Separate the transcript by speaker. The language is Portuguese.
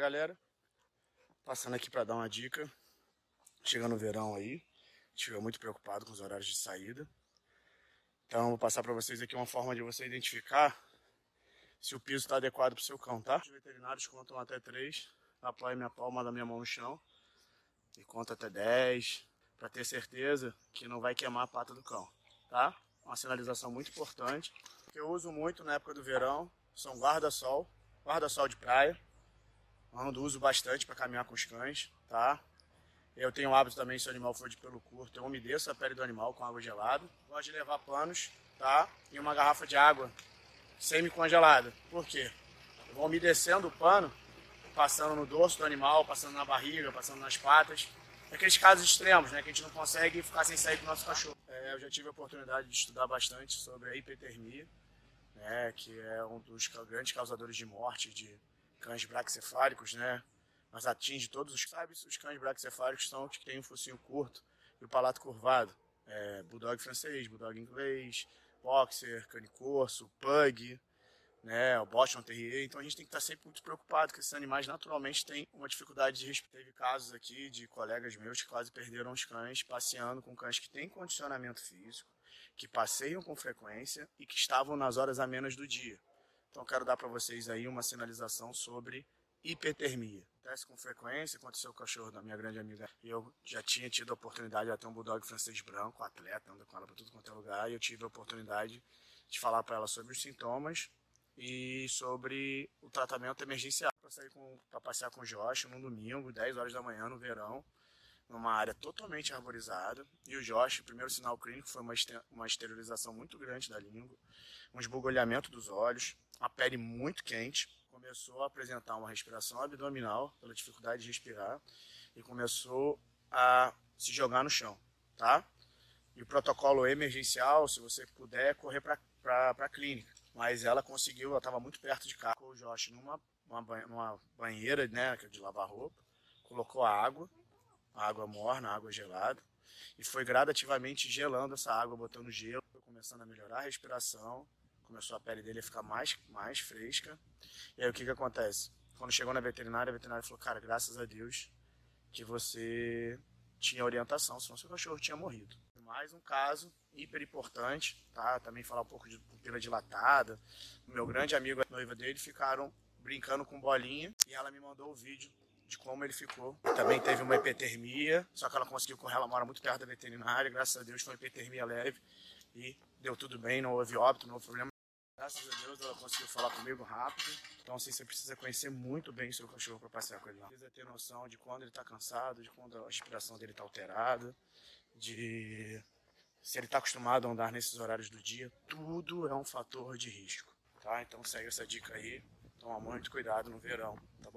Speaker 1: galera? Passando aqui para dar uma dica. Chegando o verão aí, fica muito preocupado com os horários de saída. Então, vou passar para vocês aqui uma forma de você identificar se o piso está adequado para o seu cão, tá? Os veterinários contam até 3, apoio minha palma da minha mão no chão e conta até 10, para ter certeza que não vai queimar a pata do cão, tá? Uma sinalização muito importante, que eu uso muito na época do verão, são guarda-sol, guarda-sol de praia, onde uso bastante para caminhar com os cães, tá? Eu tenho o hábito também, se o animal for de pelo curto, eu umedeço a pele do animal com água gelada. Gosto de levar panos, tá? E uma garrafa de água semi-congelada. Por quê? Eu vou umedecendo o pano, passando no dorso do animal, passando na barriga, passando nas patas. Aqueles casos extremos, né? Que a gente não consegue ficar sem sair com o nosso cachorro. É, eu já tive a oportunidade de estudar bastante sobre a hipertermia, né? Que é um dos grandes causadores de morte de cães braxcefálicos, né? Mas atinge todos os sabe, os cães braxcefálicos são os que têm um focinho curto e o palato curvado. É, bulldog francês, bulldog inglês, boxer, cane corso, pug, né, o Boston Terrier. Então a gente tem que estar sempre muito preocupado que esses animais naturalmente têm uma dificuldade de respirar. Teve casos aqui de colegas meus que quase perderam os cães passeando com cães que têm condicionamento físico, que passeiam com frequência e que estavam nas horas a menos do dia. Então quero dar para vocês aí uma sinalização sobre hipertermia. Acontece com frequência, aconteceu com o cachorro da minha grande amiga. Eu já tinha tido a oportunidade de ter um bulldog francês branco, atleta, anda com ela para tudo quanto é lugar, e eu tive a oportunidade de falar para ela sobre os sintomas e sobre o tratamento emergencial. Para sair para passear com o Josh num domingo, 10 horas da manhã no verão, numa área totalmente arborizada. E o Josh, o primeiro sinal clínico foi uma, uma esterilização muito grande da língua, um esbugolhamento dos olhos, a pele muito quente, começou a apresentar uma respiração abdominal, pela dificuldade de respirar, e começou a se jogar no chão, tá? E o protocolo emergencial, se você puder, correr para a clínica. Mas ela conseguiu, ela estava muito perto de cá, o Josh numa, uma, numa banheira né, de lavar roupa, colocou água, água morna, água gelada, e foi gradativamente gelando essa água, botando gelo, começando a melhorar a respiração, começou a pele dele a ficar mais, mais fresca. E aí o que que acontece? Quando chegou na veterinária, a veterinária falou, cara, graças a Deus que você tinha orientação, senão seu cachorro tinha morrido. Mais um caso hiper importante, tá? Também falar um pouco de pupila dilatada. Meu grande amigo a noiva dele ficaram brincando com bolinha e ela me mandou o vídeo de como ele ficou. Também teve uma hipertermia, só que ela conseguiu correr, ela mora muito perto da veterinária, graças a Deus foi uma hipertermia leve e deu tudo bem, não houve óbito, não houve problema. Graças a Deus ela conseguiu falar comigo rápido. Então assim, você precisa conhecer muito bem seu cachorro para passear com ele lá. Precisa ter noção de quando ele está cansado, de quando a respiração dele está alterada, de se ele está acostumado a andar nesses horários do dia. Tudo é um fator de risco, tá? Então segue essa dica aí. Toma muito cuidado no verão, tá bom?